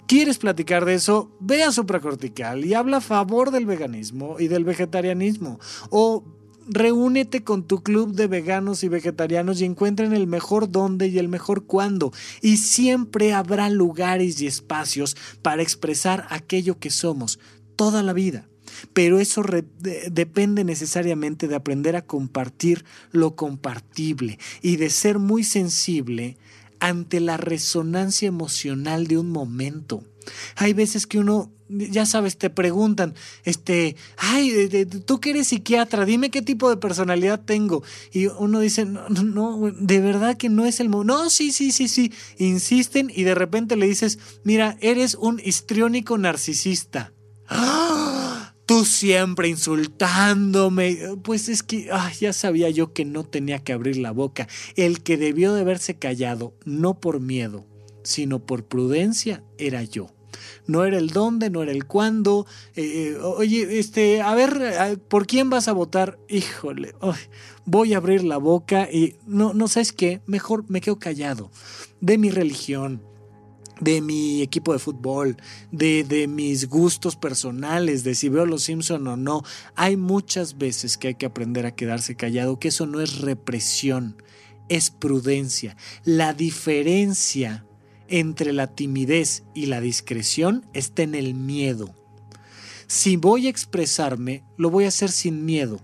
¿Quieres platicar de eso? Ve a supracortical y habla a favor del veganismo y del vegetarianismo. O reúnete con tu club de veganos y vegetarianos y encuentren el mejor dónde y el mejor cuándo. Y siempre habrá lugares y espacios para expresar aquello que somos toda la vida. Pero eso depende necesariamente de aprender a compartir lo compartible y de ser muy sensible ante la resonancia emocional de un momento. Hay veces que uno, ya sabes, te preguntan, este, ay, tú que eres psiquiatra, dime qué tipo de personalidad tengo. Y uno dice, no, no, de verdad que no es el momento. No, sí, sí, sí, sí. Insisten y de repente le dices, mira, eres un histriónico narcisista. ¡Ah! Tú siempre insultándome. Pues es que ya sabía yo que no tenía que abrir la boca. El que debió de haberse callado, no por miedo, sino por prudencia, era yo. No era el dónde, no era el cuándo. Eh, eh, oye, este, a ver, ¿por quién vas a votar? Híjole, voy a abrir la boca y no, no sabes qué, mejor me quedo callado. De mi religión, de mi equipo de fútbol, de, de, mis gustos personales, de si veo los Simpson o no. Hay muchas veces que hay que aprender a quedarse callado, que eso no es represión, es prudencia. La diferencia entre la timidez y la discreción está en el miedo. Si voy a expresarme, lo voy a hacer sin miedo.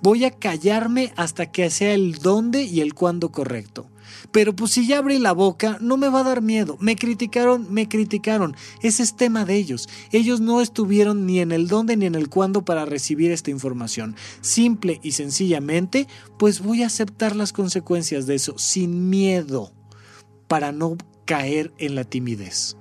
Voy a callarme hasta que sea el dónde y el cuándo correcto. Pero pues si ya abrí la boca, no me va a dar miedo. Me criticaron, me criticaron. Ese es tema de ellos. Ellos no estuvieron ni en el dónde ni en el cuándo para recibir esta información. Simple y sencillamente, pues voy a aceptar las consecuencias de eso sin miedo para no caer en la timidez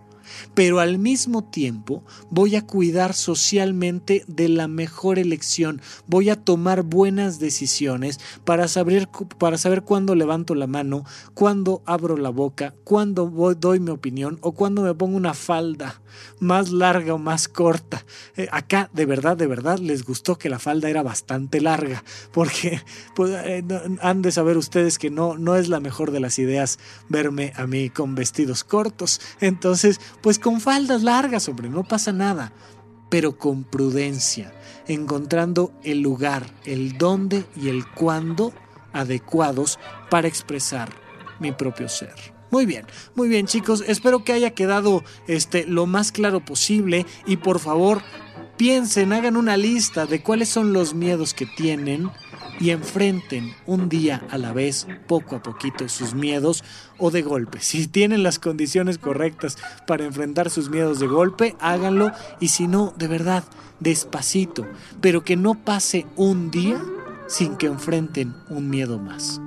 pero al mismo tiempo voy a cuidar socialmente de la mejor elección, voy a tomar buenas decisiones para saber, para saber cuándo levanto la mano, cuándo abro la boca, cuándo doy mi opinión o cuándo me pongo una falda más larga o más corta. Eh, acá de verdad, de verdad les gustó que la falda era bastante larga, porque pues, eh, han de saber ustedes que no, no es la mejor de las ideas verme a mí con vestidos cortos. Entonces, pues con faldas largas, hombre, no pasa nada, pero con prudencia, encontrando el lugar, el dónde y el cuándo adecuados para expresar mi propio ser. Muy bien, muy bien chicos, espero que haya quedado este lo más claro posible. Y por favor piensen, hagan una lista de cuáles son los miedos que tienen y enfrenten un día a la vez, poco a poquito, sus miedos o de golpe. Si tienen las condiciones correctas para enfrentar sus miedos de golpe, háganlo. Y si no, de verdad, despacito, pero que no pase un día sin que enfrenten un miedo más.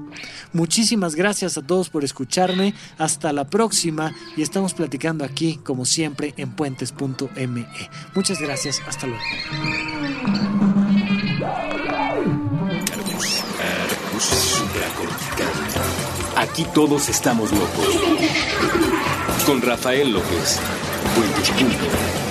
Muchísimas gracias a todos por escucharme. Hasta la próxima y estamos platicando aquí, como siempre, en puentes.me. Muchas gracias. Hasta luego. Aquí todos estamos locos. Con Rafael López. Puentes.me.